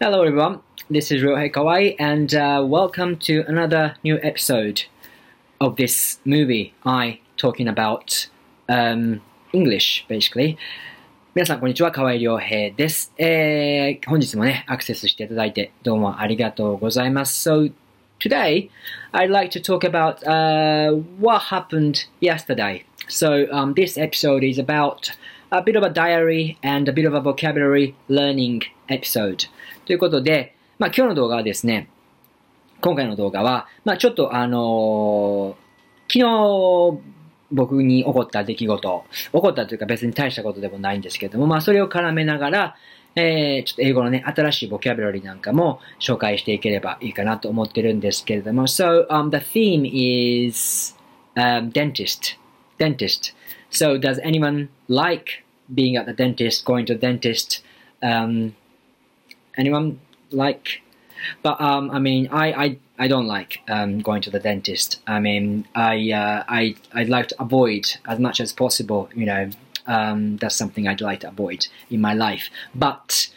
Hello everyone, this is Ryohei Kawai and uh, welcome to another new episode of this movie I talking about um, English basically 皆さんこんにちは、河合良平です、えー、本日もね、アクセスしていただいてどうもありがとうございます。So, today, I'd like to talk about uh, what happened yesterday. So, um, this episode is about a bit of a diary and a bit of a vocabulary learning episode. ということで、まあ今日の動画はですね、今回の動画は、まあちょっとあのー昨日僕に起こった出来事、起こったというか別に大したことでもないんですけども、まあそれを絡めながら、えー、ちょっと英語のね、新しいボキャブラリーなんかも紹介していければいいかなと思ってるんですけれども、So, um, the theme is um, dentist. Dentist. So, does anyone like being at the dentist, going to the dentist? Um, anyone like? But um, I mean, I, I, I don't like um, going to the dentist. I mean, I, uh, I, I'd like to avoid as much as possible. You know, um, that's something I'd like to avoid in my life. But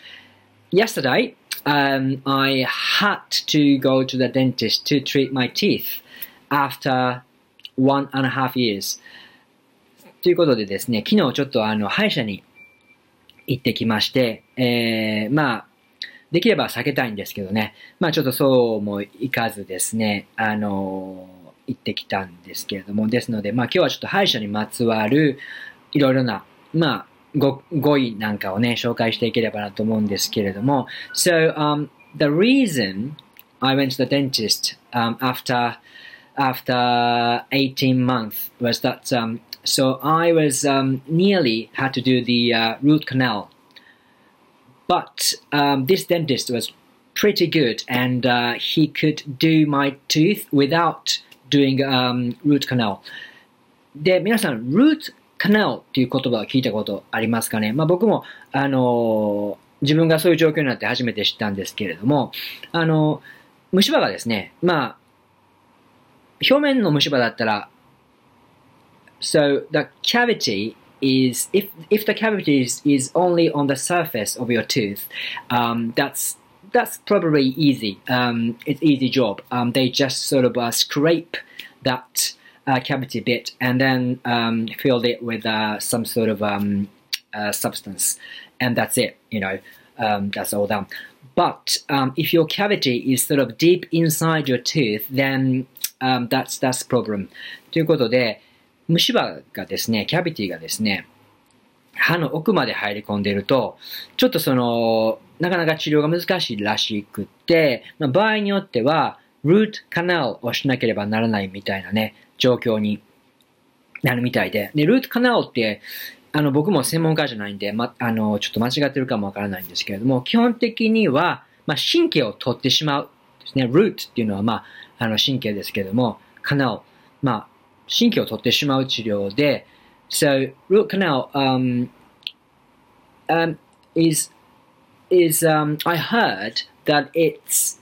yesterday, um, I had to go to the dentist to treat my teeth after one and a half years. ということでですね、昨日ちょっとあの歯医者に行ってきまして、えー、まあ、 できれば避けたいんですけどね、まあちょっとそうもいかずですね、あの行ってきたんですけれども、ですので、まあ今日はちょっと歯医者にまつわるいろいろな、まあご語彙なんかをね、紹介していければなと思うんですけれども、So, um, the reason I went to the dentist um, after after 18 months was that um, so I was um, nearly had to do the uh, root canal but um, this dentist was pretty good and uh, he could do my tooth without doing um, root canal で皆さん root canal っていう言葉を聞いたことありますかね、まあ、僕も、あのー自分がそういう状況になって初めて知ったんですけれども、あのー虫歯がですね、まあ、表面の虫歯だったら、so the cavity is if if the cavity is, is only on the surface of your tooth, um, that's that's probably easy. Um, it's easy job. Um, they just sort of uh, scrape that uh, cavity bit and then um, filled it with uh, some sort of um, uh, substance, and that's it. You know, um, that's all done. But um, if your cavity is sort of deep inside your tooth, then um, that's that's problem. ということで、 虫歯がですね、キャビティがですね、歯の奥まで入り込んでいると、ちょっとその、なかなか治療が難しいらしくって、まあ、場合によっては、ルートカナルをしなければならないみたいなね、状況になるみたいで。で、ルートカナルって、あの、僕も専門家じゃないんで、ま、あの、ちょっと間違ってるかもわからないんですけれども、基本的には、まあ、神経を取ってしまうですね。ルートっていうのは、まあ、あの、神経ですけれども、カナル、まあ、神経を取ってしまう治療で、so root canal um, um, is is um, I heard that it's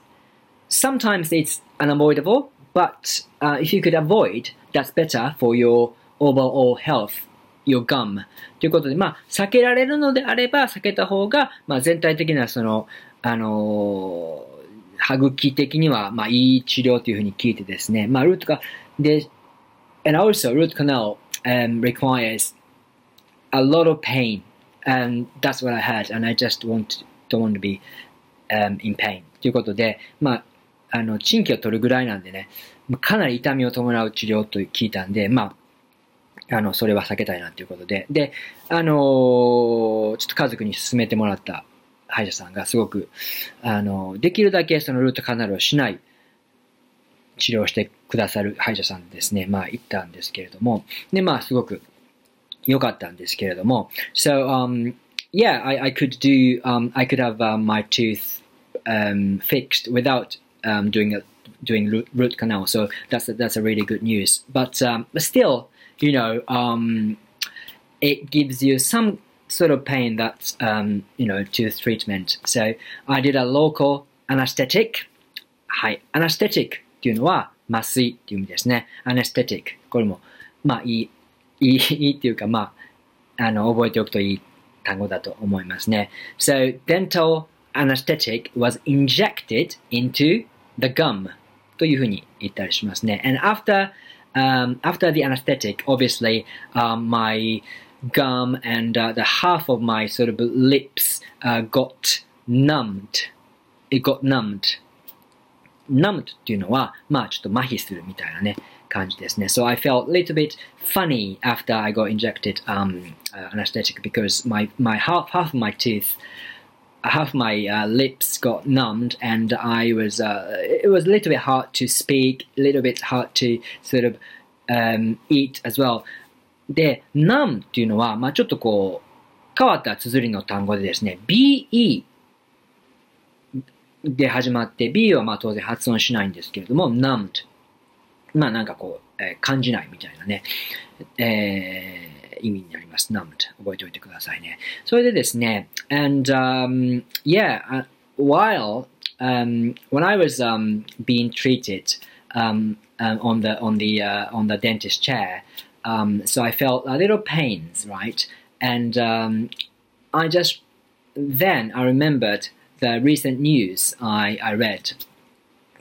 sometimes it's unavoidable, but uh, if you could avoid, that's better for your overall health, your gum. ということで、まあ、避けられるのであれば避けた方が、まあ、全体的なその、あのー歯茎的には、まあ、いい治療というふうに聞いてですね、まあ、ルートが、で、and also root canal um, requires a lot of pain, and that's what I had, and I just want don't want to be um, in pain. ということで、まあ、あの、賃金を取るぐらいなんでね、かなり痛みを伴う治療と聞いたんで、まあ、あの、それは避けたいなということで、で、あのーちょっと家族に勧めてもらった歯医者さんがすごく、あのできるだけそのルートカナルをしない治療をしてくださる歯医者さんですね、まあ行ったんですけれども、で、まあすごく良かったんですけれども、so, um, yeah, I, I could do, um, I could have um, my tooth um, fixed without um, doing a doing root, root canal. So that's a, that's a really good news. But um, but still, you know, um, it gives you some sort of pain that's um, you know tooth treatment. So I did a local anesthetic. はい。anesthetic っていうのは麻酔っていう意味ですね。anesthetic。これも、まあいい、いい、いいっていうか、まあ、あの、覚えておくといい単語だと思いますね。So, dental anesthetic was injected into the gum というふうに言ったりしますね。And after, um, after the anesthetic, obviously, um, my gum and uh, the half of my sort of lips uh, got numbed. It got numbed. numbed っていうのは、まあちょっと麻痺するみたいなね、感じですね。So I felt a little bit funny after I got injected um, uh, anesthetic because my, my half, half of my teeth half my uh, lips got numbed and I was uh, it was a little bit hard to speak, a little bit hard to sort of um, eat as well. で、numb っていうのは、まあちょっとこう、変わった綴りの単語でですね、be で始まって、b はまあ当然発音しないんですけれども、numbed。まあなんかこう、えー、感じないみたいなね。えー意味になります。numbed 覚えておいてくださいね。それでですね、and、um, yeah, uh, while um, when I was um, being treated um, um, on the on the uh, on the dentist chair, um, so I felt a little pains, right? And um, I just then I remembered the recent news I, I read.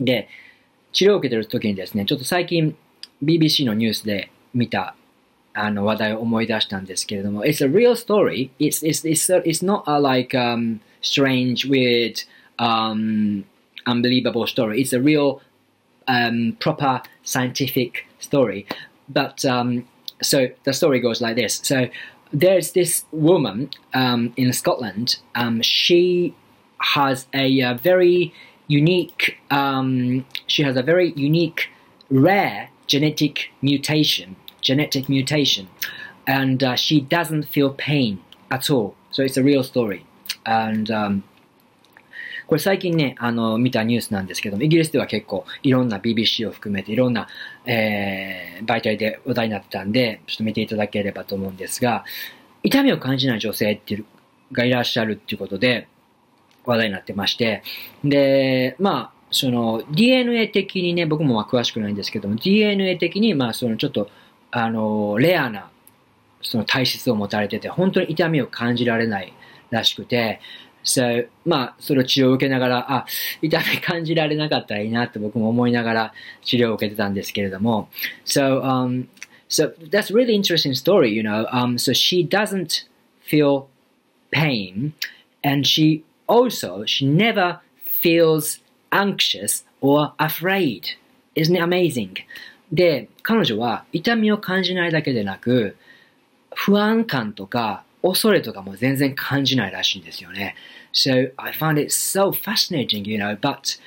で、治療を受けてる時にですね、ちょっと最近 BBC のニュースで見たあの話題を思い出したんですけれども、It's a real story. It's, it's, it's, it's not a like um, strange, weird, um, unbelievable story. It's a real, um, proper scientific story. But um, so the story goes like this. So there's this woman um, in Scotland. Um, she has a, a very unique. Um, she has a very unique, rare genetic mutation genetic mutation, and uh, she doesn't feel pain at all. So it's a real story. And um, これ最近ね、あの、見たニュースなんですけども、イギリスでは結構いろんな BBC を含めていろんな、えー、媒体で話題になってたんで、ちょっと見ていただければと思うんですが、痛みを感じない女性っていうがいらっしゃるっていうことで話題になってまして、で、まあ、その DNA 的にね、僕も詳しくないんですけども、DNA 的にまあそのちょっとあの、レアな、その体質を持たれてて、本当に痛みを感じられないらしくて、So, まあ、それを治療を受けながら、あ、痛み感じられなかったらいいなって僕も思いながら治療を受けてたんですけれども。So, um, so that's really interesting story, you know. Um, so she doesn't feel pain and she also, she never feels anxious or afraid. Isn't it amazing? で、彼女は痛みを感じないだけでなく、不安感とか恐れとかも全然感じないらしいんですよね。So I found it so fascinating, you know, but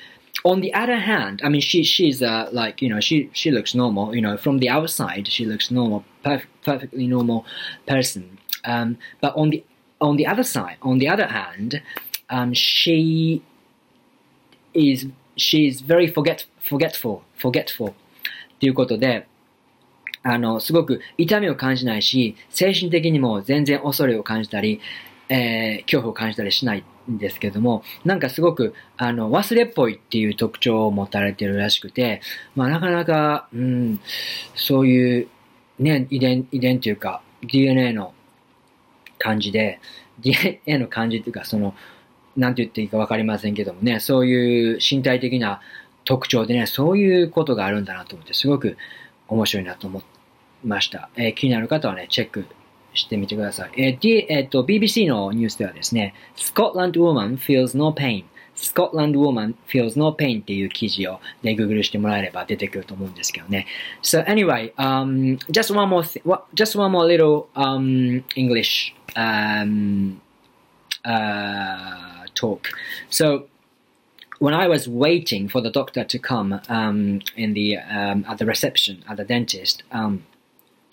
on the other hand, I mean, she she's uh, like you know she she looks normal. You know, from the outside, she looks normal, perf- perfectly normal person. Um, but on the on the other side, on the other hand, um, she is she's very forget forgetful forgetful ということで、あの、すごく痛みを感じないし、精神的にも全然恐れを感じたり、えー、恐怖を感じたりしないんですけども、なんかすごく、あの、忘れっぽいっていう特徴を持たれてるらしくて、まあなかなか、うん、そういう、ね、遺伝、遺伝というか、DNA の感じで、DNA の感じっていうか、その、なんて言っていいかわかりませんけどもね、そういう身体的な特徴でね、そういうことがあるんだなと思って、すごく面白いなと思いました。えー、気になる方はね、チェックしてみてください。えー、D えー、と、BBC のニュースではですね、Scotland woman feels no pain Scotland woman feels no pain っていう記事をね、Google してもらえれば出てくると思うんですけどね。So anyway, um, just one more, thing, just one more little um, English um, uh, talk. So when I was waiting for the doctor to come um, in the um, at the reception at the dentist, um,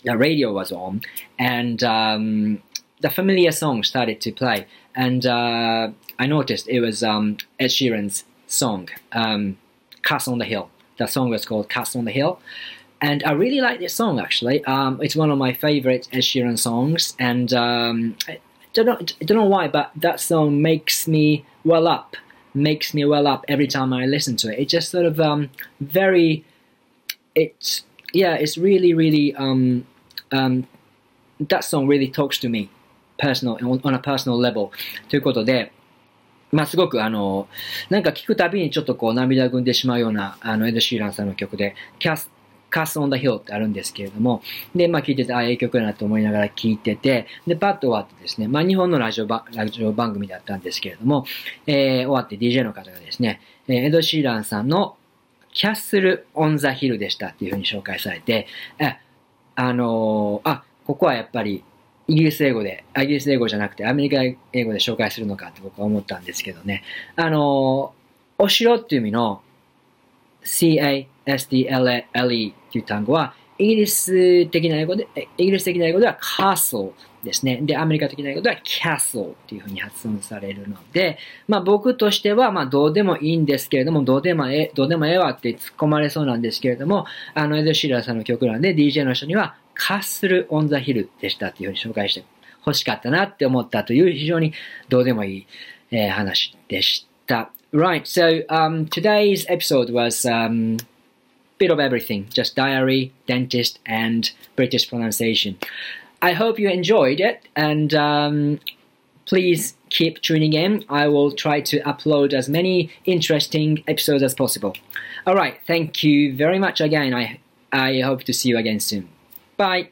the radio was on, and um, the familiar song started to play, and uh, I noticed it was um, Ed Sheeran's song, um, "Castle on the Hill." The song was called "Castle on the Hill." And I really like this song actually. it's one of my favorite Ed Sheeran songs, and I don't know, I don't know why, but that song makes me well up makes me well up every time I listen to it. It just sort of um, very, it's yeah, it's really really um, um, that song really talks to me personal on, on a personal level ということで。まあすごくあの、なんか聞くたびにちょっとこう涙ぐんでしまうようなあのエド・シーランさんの曲で、キャス、カス・オン・ダ・ヒルってあるんですけれども、で、まあ聞いてて、ああ、ええ曲やなと思いながら聞いてて、で、パッと終わってですね、まあ日本のラジオばラジオ番組だったんですけれども、えー、終わって DJ の方がですね、えーエド・シーランさんのキャッスル・オン・ザ・ヒルでしたっていうふうに紹介されて、え、あのーあ、ここはやっぱりイギリス英語で、イギリス英語じゃなくてアメリカ英語で紹介するのかって僕は思ったんですけどね。あのお城っていう意味の C-A-S-D-L-E っていう単語は、イギリス的な英語で、イギリス的な英語では castle ですね。で、アメリカ的な英語では castle っていうふうに発音されるので、まあ僕としては、まあどうでもいいんですけれども、どうでもええ、どうでもええわって突っ込まれそうなんですけれども、あの、エド・シーラーさんの曲なんで、DJ の人には、カッスル・オン・ザ・ヒルでしたっていうふうに紹介して欲しかったなって思ったという非常にどうでもいい、えー話でした。Right, so um, today's episode was um, bit of everything, just diary, dentist, and British pronunciation. I hope you enjoyed it, and um, please keep tuning in. I will try to upload as many interesting episodes as possible. All right, thank you very much again. I I hope to see you again soon. Bye.